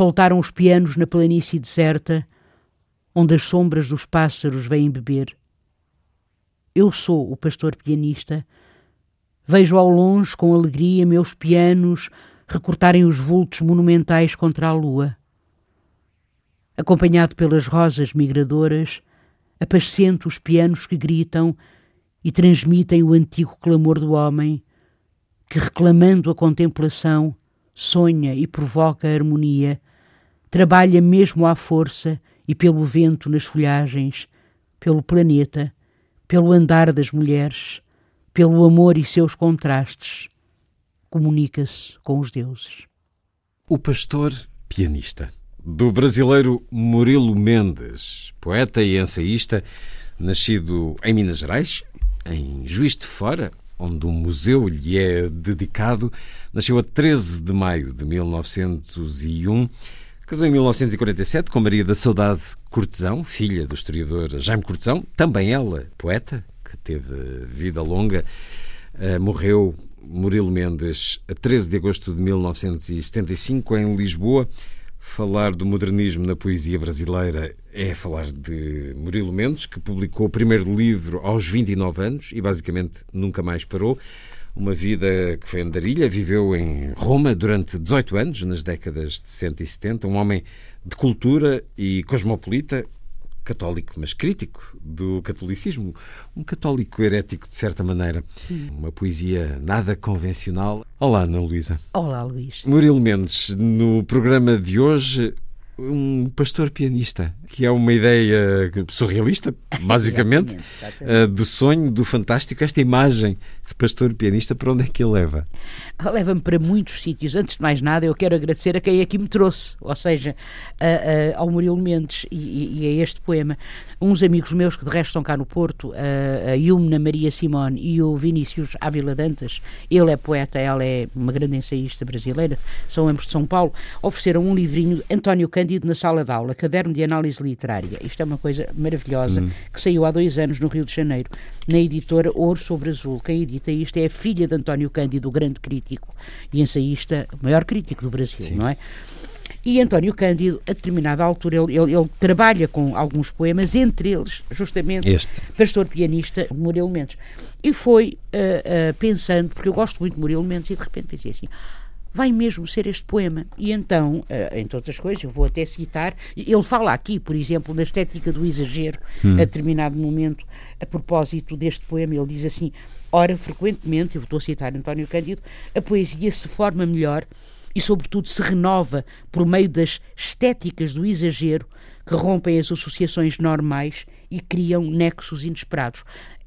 Soltaram os pianos na planície deserta, onde as sombras dos pássaros vêm beber. Eu sou o pastor pianista. Vejo ao longe, com alegria, meus pianos recortarem os vultos monumentais contra a lua. Acompanhado pelas rosas migradoras, apascento os pianos que gritam e transmitem o antigo clamor do homem, que, reclamando a contemplação, sonha e provoca a harmonia, trabalha mesmo à força e pelo vento nas folhagens, pelo planeta, pelo andar das mulheres, pelo amor e seus contrastes, comunica-se com os deuses. O pastor pianista, do brasileiro Murilo Mendes, poeta e ensaísta, nascido em Minas Gerais, em Juiz de Fora, onde um museu lhe é dedicado, nasceu a 13 de maio de 1901. Casou em 1947 com Maria da Saudade Cortesão, filha do historiador Jaime Cortesão, também ela poeta, que teve vida longa. Uh, morreu Murilo Mendes a 13 de agosto de 1975 em Lisboa. Falar do modernismo na poesia brasileira é falar de Murilo Mendes, que publicou o primeiro livro aos 29 anos e basicamente nunca mais parou. Uma vida que foi andarilha, viveu em Roma durante 18 anos, nas décadas de 60 e 70, um homem de cultura e cosmopolita, católico, mas crítico do catolicismo, um católico herético de certa maneira. Uma poesia nada convencional. Olá, Ana Luísa. Olá, Luís. Murilo Mendes, no programa de hoje, um pastor pianista, que é uma ideia surrealista, basicamente, exatamente, exatamente. Eh, de sonho, do fantástico. Esta imagem de pastor pianista, para onde é que ele leva? Leva-me para muitos sítios. Antes de mais nada, eu quero agradecer a quem aqui me trouxe, ou seja, a, a, ao Murilo Mendes e, e, a este poema. Uns amigos meus que de resto estão cá no Porto, a, a Yumna Maria Simone e o Vinícius Ávila Dantas, ele é poeta, ela é uma grande ensaísta brasileira, são ambos de São Paulo, ofereceram um livrinho, António Cândido na sala de aula, Caderno de Análise Literária. Isto é uma coisa maravilhosa, hum. que saiu há dois anos no Rio de Janeiro, na editora Ouro sobre Azul. Quem edita isto é a filha de António Cândido, o grande crítico e ensaísta, o maior crítico do Brasil, Sim. não é? E António Cândido, a determinada altura, ele, ele, ele, trabalha com alguns poemas, entre eles, justamente, este Pastor Pianista, Murilo Mendes. E foi uh, uh, pensando, porque eu gosto muito de Murilo Mendes, e de repente pensei assim: vai mesmo ser este poema. E então, uh, entre outras coisas, eu vou até citar, ele fala aqui, por exemplo, na estética do exagero, hum. a determinado momento, a propósito deste poema, ele diz assim: ora, frequentemente, eu estou a citar António Cândido, a poesia se forma melhor e, sobretudo, se renova por meio das estéticas do exagero que rompem as associações normais e criam nexos inesperados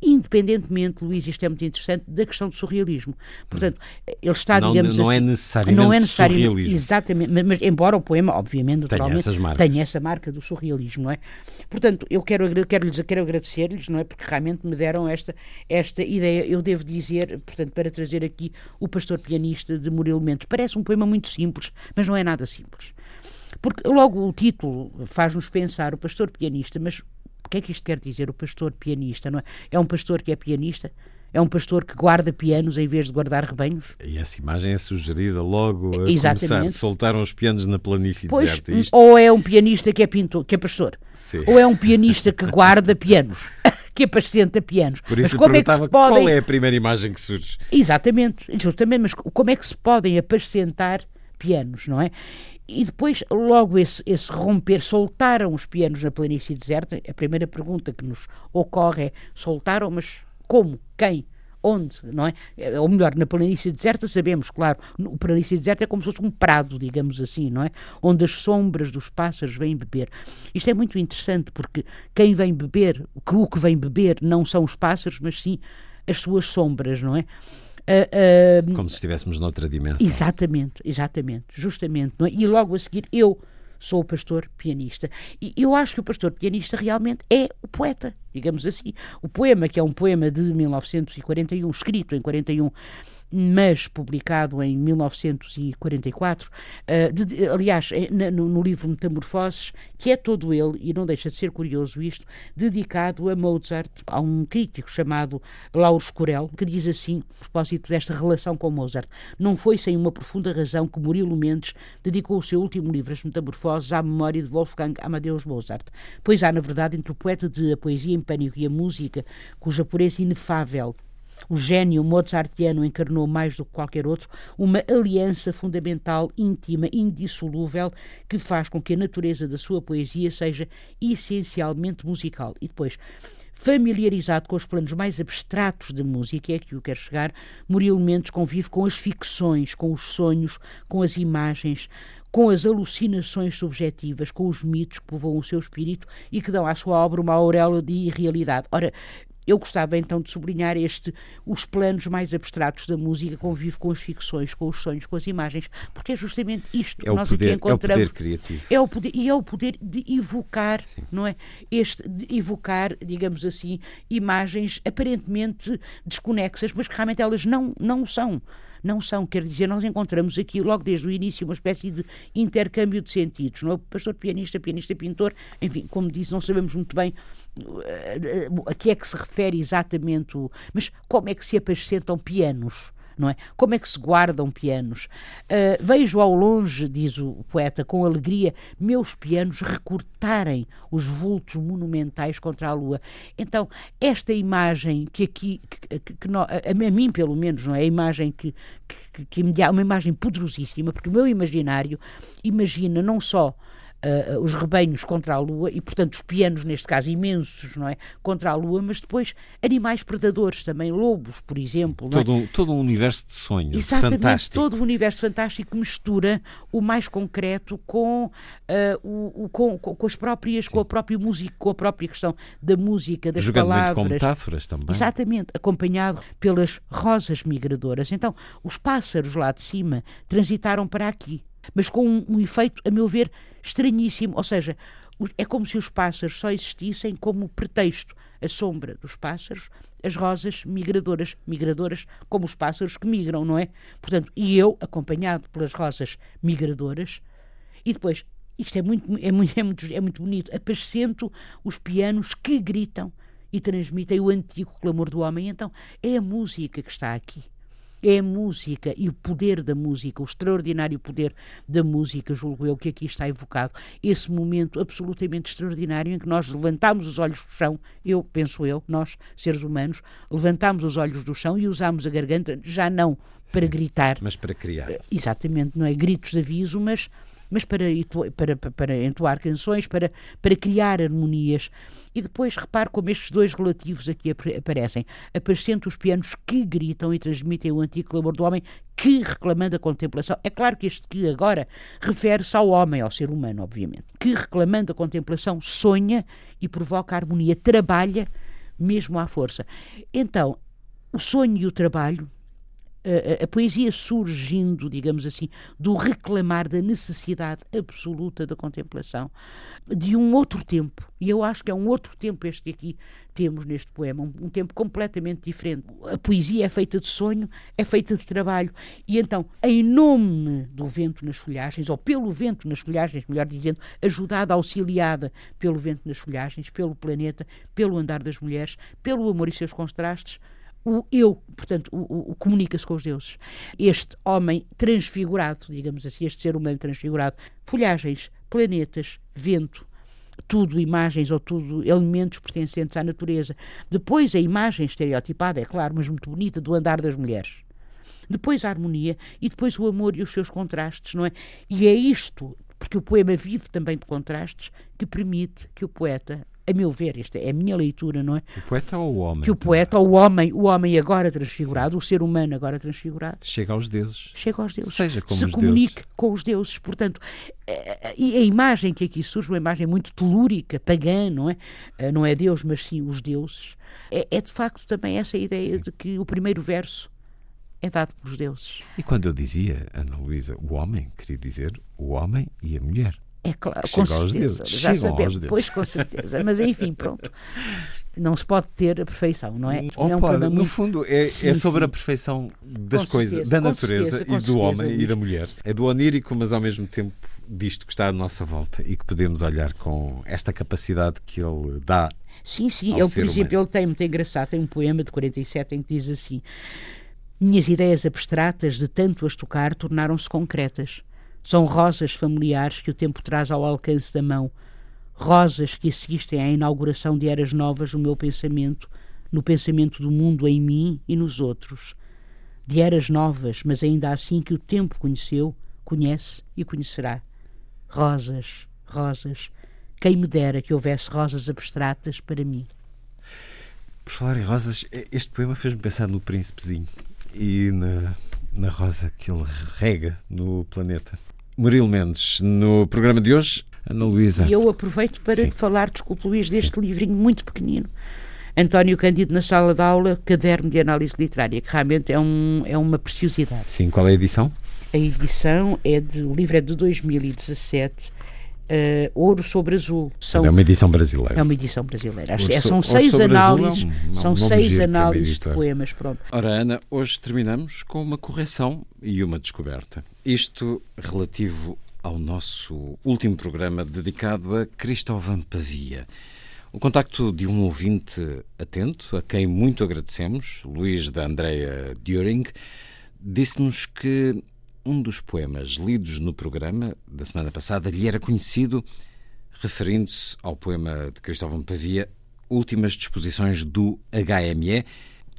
independentemente, Luís, isto é muito interessante, da questão do surrealismo. Portanto, ele está, não, digamos não assim, é necessariamente não é necessário, surrealismo. Exatamente, mas, mas, embora o poema, obviamente, naturalmente, tem essa marca do surrealismo, não é? Portanto, eu quero, quero, quero agradecer-lhes, não é? Porque realmente me deram esta, esta ideia. Eu devo dizer, portanto, para trazer aqui o Pastor Pianista de Murilo Mendes. Parece um poema muito simples, mas não é nada simples. Porque logo o título faz-nos pensar o pastor pianista, mas o que é que isto quer dizer? O pastor pianista, não é? É um pastor que é pianista? É um pastor que guarda pianos em vez de guardar rebanhos? E essa imagem é sugerida logo a Exatamente. começar. Soltaram os pianos na planície pois, deserta. Isto... Ou é um pianista que é pintor, que é pastor. Sim. Ou é um pianista que guarda pianos. que apacenta pianos. Por isso mas como é que se podem... qual é a primeira imagem que surge. Exatamente, justamente, mas como é que se podem apacentar pianos, não é? E depois, logo esse, esse romper, soltaram os pianos na planície deserta. A primeira pergunta que nos ocorre é: soltaram, mas como? Quem? onde, não é? é? Ou melhor, na planície deserta sabemos, claro, o planície deserta é como se fosse um prado, digamos assim, não é? Onde as sombras dos pássaros vêm beber. Isto é muito interessante porque quem vem beber, o que vem beber não são os pássaros, mas sim as suas sombras, não é? Uh, uh, Como se estivéssemos noutra dimensão. Exatamente, exatamente, justamente. É? E logo a seguir, eu sou o pastor pianista. E eu acho que o pastor pianista realmente é o poeta, digamos assim. O poema, que é um poema de 1941, escrito em 41, mas publicado em 1944, uh, de, aliás, é, no, no, livro Metamorfoses, que é todo ele, e não deixa de ser curioso isto, dedicado a Mozart, a um crítico chamado Lauro Scorel, que diz assim, a propósito desta relação com Mozart, não foi sem uma profunda razão que Murilo Mendes dedicou o seu último livro, As Metamorfoses, à memória de Wolfgang Amadeus Mozart, pois há, na verdade, entre o poeta de a poesia em pânico e a música, cuja pureza inefável o gênio mozartiano encarnou mais do que qualquer outro uma aliança fundamental, íntima, indissolúvel, que faz com que a natureza da sua poesia seja essencialmente musical. E depois, familiarizado com os planos mais abstratos da música, é que eu quero chegar, Murilo Mendes convive com as ficções, com os sonhos, com as imagens, com as alucinações subjetivas, com os mitos que povoam o seu espírito e que dão à sua obra uma auréola de irrealidade. Ora, eu gostava então de sublinhar este, os planos mais abstratos da música convive com as ficções, com os sonhos, com as imagens, porque é justamente isto é que nós poder, aqui encontramos. É o poder criativo. É o poder, e é o poder de evocar, Sim. não é? Este, de evocar, digamos assim, imagens aparentemente desconexas, mas que realmente elas não, não são não são. Quer dizer, nós encontramos aqui, logo desde o início, uma espécie de intercâmbio de sentidos. Não é? Pastor pianista, pianista pintor, enfim, como disse, não sabemos muito bem eh, a que é que se refere exatamente, mas como é que se apacentam pianos? Não é? Como é que se guardam pianos? Uh, vejo ao longe, diz o poeta, com alegria, meus pianos recortarem os vultos monumentais contra a lua. Então, esta imagem que aqui, que, que, que a, a, mim pelo menos, não é? A imagem que, que, que me dá uma imagem poderosíssima, porque o meu imaginário imagina não só uh, os rebanhos contra a Lua e, portanto, os pianos, neste caso, imensos, não é? Contra a Lua, mas depois animais predadores também, lobos, por exemplo. Todo, é? um, todo um universo de sonhos. Exatamente, fantástico. todo um universo fantástico que mistura o mais concreto com, uh, o, o, com, com, as próprias, Sim. com a própria música, com a própria questão da música, das Jogando palavras. muito com metáforas também. Exatamente, acompanhado pelas rosas migradoras. Então, os pássaros lá de cima transitaram para aqui mas com um, um efeito, a meu ver, estranhíssimo. Ou seja, é como se os pássaros só existissem como pretexto. A sombra dos pássaros, as rosas migradoras, migradoras como os pássaros que migram, não é? Portanto, e eu, acompanhado pelas rosas migradoras, e depois, isto é muito, é muito, é muito, é muito bonito, apacento os pianos que gritam e transmitem o antigo clamor do homem. Então, é a música que está aqui é a música e o poder da música, o extraordinário poder da música, julgo eu, que aqui está evocado. Esse momento absolutamente extraordinário em que nós levantamos os olhos do chão, eu, penso eu, nós, seres humanos, levantamos os olhos do chão e usamos a garganta, já não para gritar. Mas para criar. Exatamente, não é gritos de aviso, mas mas para, para, para entoar canções, para, para criar harmonias. E depois repare como estes dois relativos aqui aparecem. Aparecendo os pianos que gritam e transmitem o antigo clamor do homem que reclamando a contemplação. É claro que este que agora refere-se ao homem, ao ser humano, obviamente. Que reclamando a contemplação sonha e provoca harmonia, trabalha mesmo à força. Então, o sonho e o trabalho a, a, poesia surgindo, digamos assim, do reclamar da necessidade absoluta da contemplação de um outro tempo. E eu acho que é um outro tempo este aqui temos neste poema, um, um, tempo completamente diferente. A poesia é feita de sonho, é feita de trabalho. E então, em nome do vento nas folhagens, ou pelo vento nas folhagens, melhor dizendo, ajudada, auxiliada pelo vento nas folhagens, pelo planeta, pelo andar das mulheres, pelo amor e seus contrastes, o eu, portanto, o, o, comunica-se com os deuses. Este homem transfigurado, digamos assim, este ser humano transfigurado, folhagens, planetas, vento, tudo imagens ou tudo elementos pertencentes à natureza. Depois a imagem estereotipada, é claro, mas muito bonita, do andar das mulheres. Depois a harmonia e depois o amor e os seus contrastes, não é? E é isto, porque o poema vive também de contrastes, que permite que o poeta a meu ver, esta é a minha leitura, não é? O poeta ou o homem? Que o poeta, ou o homem, o homem agora transfigurado, Sim. o ser humano agora transfigurado, chega aos deuses. Chega aos deuses. Seja como se os comunique deuses. com os deuses. Portanto, eh, e a imagem que aqui surge, uma imagem muito telúrica, pagã, não é? Eh, não é Deus, mas sim os deuses. É, é de facto também essa ideia sim. de que o primeiro verso é dado pelos deuses. E quando eu dizia, Ana Luísa, o homem, queria dizer o homem e a mulher. É claro, com certeza. Já sabemos, pois com certeza. Mas enfim, pronto. Não se pode ter a perfeição, não é? Oh, é um pode, no fundo, é, sim, é sobre sim. a perfeição das com coisas, certeza, da natureza certeza, e do certeza, homem Luís. e da mulher. É do onírico, mas ao mesmo tempo disto que está à nossa volta e que podemos olhar com esta capacidade que ele dá. Sim, sim. Ele, por exemplo, humano. ele tem muito engraçado, tem um poema de 47 em que diz assim: Minhas ideias abstratas, de tanto as tocar, tornaram-se concretas. São rosas familiares que o tempo traz ao alcance da mão, rosas que assistem à inauguração de eras novas no meu pensamento, no pensamento do mundo em mim e nos outros. De eras novas, mas ainda assim que o tempo conheceu, conhece e conhecerá. Rosas, rosas, quem me dera que houvesse rosas abstratas para mim. Por falar em rosas, este poema fez-me pensar no príncipezinho e na, na rosa que ele rega no planeta. Murilo Mendes, no programa de hoje, Ana Luísa. E eu aproveito para Sim. falar, desculpe Luís, deste Sim. livrinho muito pequenino. António Cândido na sala de aula, caderno de análise literária, que realmente é, um, é uma preciosidade. Sim, qual é a edição? A edição é de, o livro é de 2017, Uh, Ouro sobre Azul. São, é uma edição brasileira. É uma edição brasileira. É, são seis análises, é um, são seis análises de poemas. Pronto. Ora, Ana, hoje terminamos com uma correção e uma descoberta. Isto relativo ao nosso último programa dedicado a Cristóvão Pavia. O contacto de um ouvinte atento, a quem muito agradecemos, Luís da Andrea Düring, disse-nos que um dos poemas lidos no programa da semana passada lhe era conhecido, referindo-se ao poema de Cristóvão Pavia, Últimas Disposições do HME.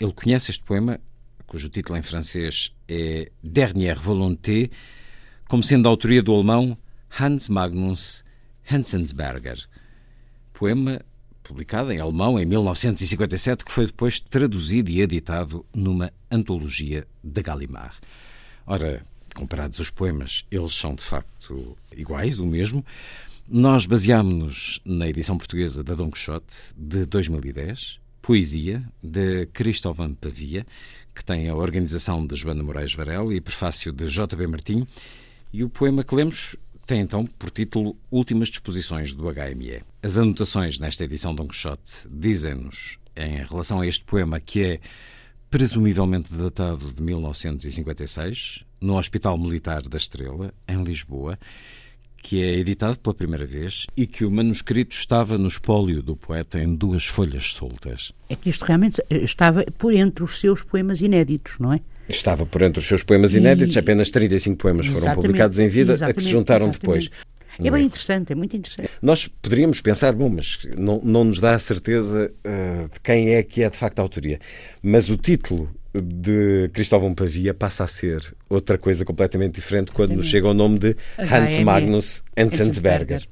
Ele conhece este poema, cujo título em francês é Dernière Volonté, como sendo da autoria do alemão Hans Magnus Hensensberger. Poema publicado em alemão em 1957, que foi depois traduzido e editado numa antologia de Gallimard. Ora, comparados os poemas, eles são de facto iguais, o mesmo. Nós baseámos-nos na edição portuguesa da Dom Quixote de 2010, Poesia, de Cristóvão Pavia, que tem a organização de Joana Moraes Varela e prefácio de J.B. Martinho, e o poema que lemos tem então por título Últimas Disposições do HME. As anotações nesta edição de Dom Quixote dizem-nos, em relação a este poema, que é presumivelmente datado de 1956, no Hospital Militar da Estrela, em Lisboa, que é editado pela primeira vez e que o manuscrito estava no espólio do poeta em duas folhas soltas. É que isto realmente estava por entre os seus poemas inéditos, não é? Estava por entre os seus poemas inéditos, e... apenas 35 poemas foram publicados em vida, a que se juntaram exatamente. depois. É bem interessante, é muito interessante. Nós poderíamos pensar, bom, mas não, não nos dá a certeza uh, de quem é que é de facto a autoria. Mas o título de Cristóvão Pavia passa a ser outra coisa completamente diferente quando nos chega o nome de Hans Magnus Enzensberger.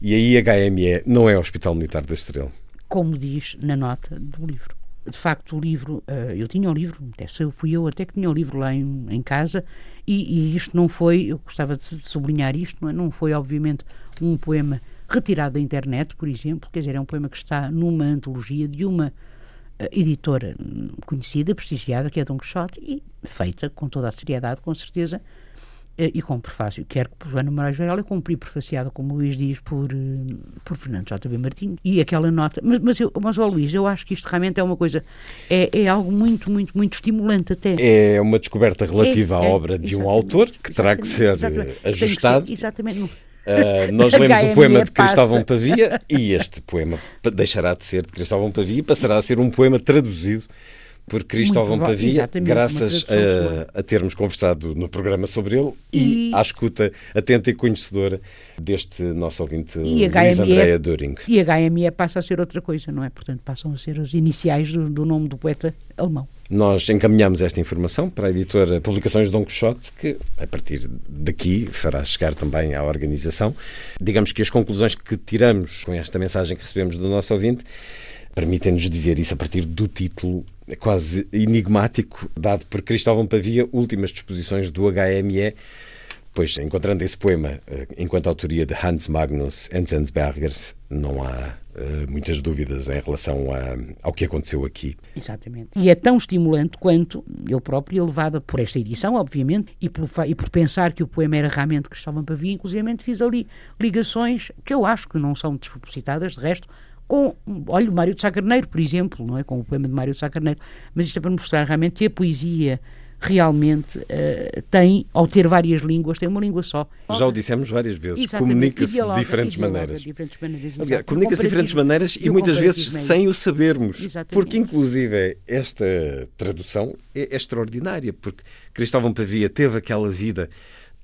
E aí HME não é o Hospital Militar da Estrela. Como diz na nota do livro. De facto, o livro, eh, eu tinha o livro, fui eu até que tinha o livro lá em, em casa, e, e, isto não foi, eu gostava de sublinhar isto, não foi obviamente um poema retirado da internet, por exemplo, quer dizer, é um poema que está numa antologia de uma editora conhecida, prestigiada, que é Dom Quixote, e feita com toda a seriedade, com certeza, eh, e com prefácio, quer por Joana Moraes Varela, como prefaciada, como Luís diz, por, eh, por Fernando J.B. Martins. E aquela nota. Mas, mas, eu, mas, oh, Luís, eu acho que isto realmente é uma coisa. É, é algo muito, muito, muito estimulante até. É uma descoberta relativa é, à obra de um autor que terá que ser ajustado. Que ser, exatamente. Uh, nós lemos o poema de Cristóvão Pavia e este poema deixará de ser de Cristóvão Pavia e passará a ser um poema traduzido por Cristóvão Pavia, graças a, a, termos conversado no programa sobre ele e, e à escuta atenta e conhecedora deste nosso ouvinte Luís Andréa Döring. E HME passa a ser outra coisa, não é? Portanto, passam a ser as iniciais do, do nome do poeta alemão. Nós encaminhamos esta informação para a editora Publicações Dom Quixote, que a partir daqui fará chegar também à organização. Digamos que as conclusões que tiramos com esta mensagem que recebemos do nosso ouvinte permitem-nos dizer isso a partir do título quase enigmático dado por Cristóvão Pavia, Últimas Disposições do HME. Pois, encontrando esse poema eh, enquanto autoria de Hans Magnus Enzensberger, não há uh, muitas dúvidas em relação a, ao que aconteceu aqui. Exatamente. E é tão estimulante quanto eu próprio, levada por esta edição, obviamente, e por, e por pensar que o poema era realmente Cristóvão Pavia, inclusive fiz ali ligações que eu acho que não são despropositadas, de resto, com, olha, o Mário de Sá Carneiro, por exemplo, não é? com o poema de Mário de Sá Carneiro, mas isto é para mostrar realmente que a poesia realmente uh, tem, ao ter várias línguas, tem uma língua só. Já o dissemos várias vezes, comunica-se de diferentes maneiras. diferentes maneiras comunica-se de diferentes maneiras e, e muitas vezes sem o sabermos. Exatamente. Porque, inclusive, esta tradução é, é extraordinária, porque Cristóvão Pavia teve aquela vida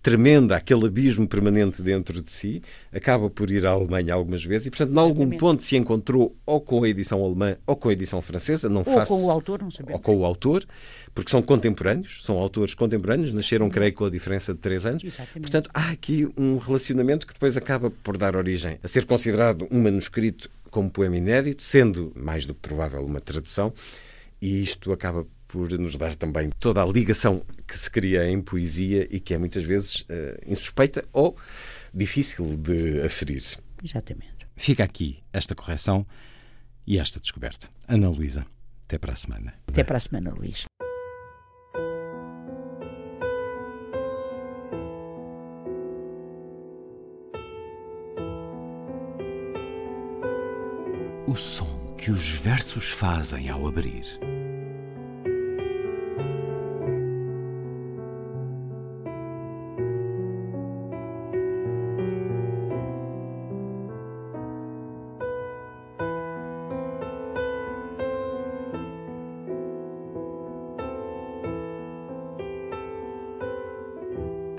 tremenda, aquele abismo permanente dentro de si, acaba por ir à Alemanha algumas vezes e, portanto, em algum ponto se encontrou ou com a edição alemã ou com a edição francesa, não ou faço, com o autor, não sabemos. Ou com o autor, porque são contemporâneos, são autores contemporâneos, nasceram, creio, com a diferença de três anos. Exatamente. Portanto, há aqui um relacionamento que depois acaba por dar origem a ser considerado um manuscrito como poema inédito, sendo mais do que provável uma tradução, e isto acaba por nos dar também toda a ligação que se cria em poesia e que é muitas vezes uh, insuspeita ou difícil de aferir. Exatamente. Fica aqui esta correção e esta descoberta. Ana Luísa, até para a semana. Até para a semana, Luís. O som que os versos fazem ao abrir.